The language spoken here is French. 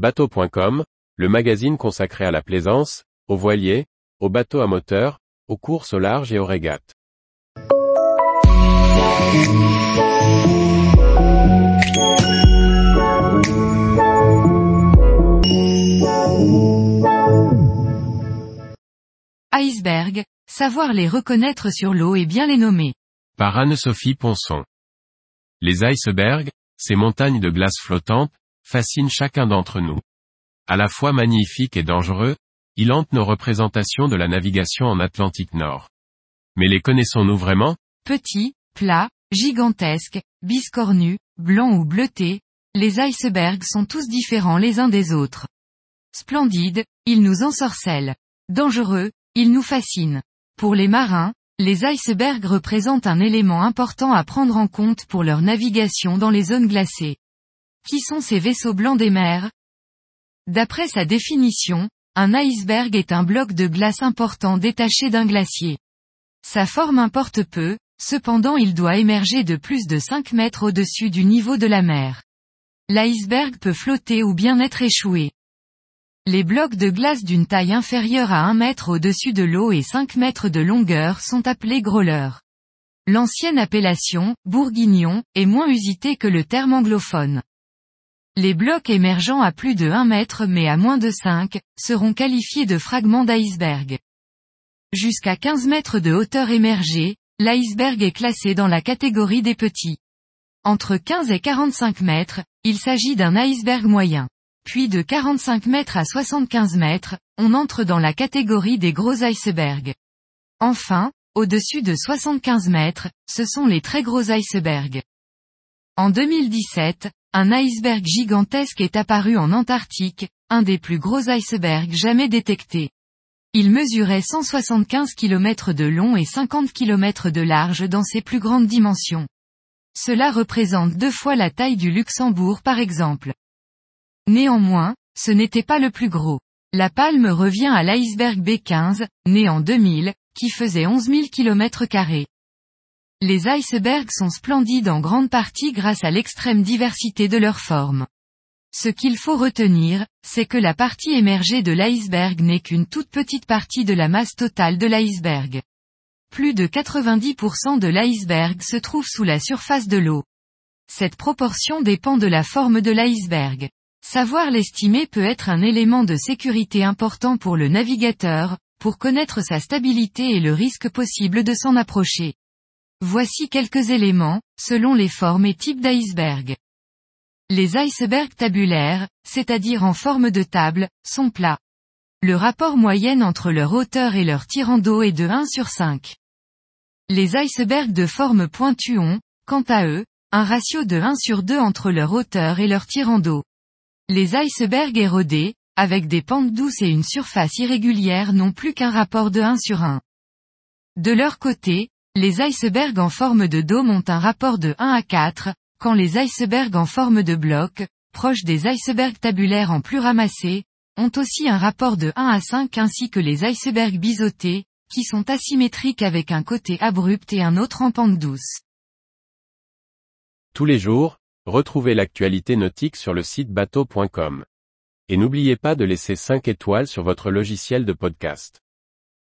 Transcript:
Bateau.com, le magazine consacré à la plaisance, aux voiliers, aux bateaux à moteur, aux courses au large et aux régates. Iceberg, savoir les reconnaître sur l'eau et bien les nommer. Par Anne-Sophie Ponson. Les icebergs, ces montagnes de glace flottantes, fascinent chacun d'entre nous. À la fois magnifiques et dangereux, ils hantent nos représentations de la navigation en Atlantique Nord. Mais les connaissons-nous vraiment? Petits, plats, gigantesques, biscornus, blancs ou bleutés, les icebergs sont tous différents les uns des autres. Splendides, ils nous ensorcellent. Dangereux, ils nous fascinent. Pour les marins, les icebergs représentent un élément important à prendre en compte pour leur navigation dans les zones glacées. Qui sont ces vaisseaux blancs des mers? D'après sa définition, un iceberg est un bloc de glace important détaché d'un glacier. Sa forme importe peu, cependant il doit émerger de plus de 5 mètres au-dessus du niveau de la mer. L'iceberg peut flotter ou bien être échoué. Les blocs de glace d'une taille inférieure à 1 mètre au-dessus de l'eau et 5 mètres de longueur sont appelés growlers. L'ancienne appellation, bourguignon, est moins usitée que le terme anglophone. Les blocs émergeant à plus de 1 mètre mais à moins de 5, seront qualifiés de fragments d'iceberg. Jusqu'à 15 mètres de hauteur émergée, l'iceberg est classé dans la catégorie des petits. Entre 15 et 45 mètres, il s'agit d'un iceberg moyen. Puis de 45 mètres à 75 mètres, on entre dans la catégorie des gros icebergs. Enfin, au-dessus de 75 mètres, ce sont les très gros icebergs. En 2017, un iceberg gigantesque est apparu en Antarctique, un des plus gros icebergs jamais détectés. Il mesurait 175 km de long et 50 km de large dans ses plus grandes dimensions. Cela représente deux fois la taille du Luxembourg par exemple. Néanmoins, ce n'était pas le plus gros. La palme revient à l'iceberg B15, né en 2000, qui faisait 11 000 km Les icebergs sont splendides en grande partie grâce à l'extrême diversité de leurs formes. Ce qu'il faut retenir, c'est que la partie émergée de l'iceberg n'est qu'une toute petite partie de la masse totale de l'iceberg. Plus de 90% de l'iceberg se trouve sous la surface de l'eau. Cette proportion dépend de la forme de l'iceberg. Savoir l'estimer peut être un élément de sécurité important pour le navigateur, pour connaître sa stabilité et le risque possible de s'en approcher. Voici quelques éléments, selon les formes et types d'iceberg. Les icebergs tabulaires, c'est-à-dire en forme de table, sont plats. Le rapport moyenne entre leur hauteur et leur tirant d'eau est de 1 sur 5. Les icebergs de forme pointue ont, quant à eux, un ratio de 1 sur 2 entre leur hauteur et leur tirant d'eau. Les icebergs érodés, avec des pentes douces et une surface irrégulière n'ont plus qu'un rapport de 1 sur 1. De leur côté, les icebergs en forme de dôme ont un rapport de 1 à 4, quand les icebergs en forme de bloc, proches des icebergs tabulaires en plus ramassés, ont aussi un rapport de 1 à 5 ainsi que les icebergs biseautés, qui sont asymétriques avec un côté abrupt et un autre en pente douce. Tous les jours, Retrouvez l'actualité nautique sur le site bateau.com. Et n'oubliez pas de laisser 5 étoiles sur votre logiciel de podcast.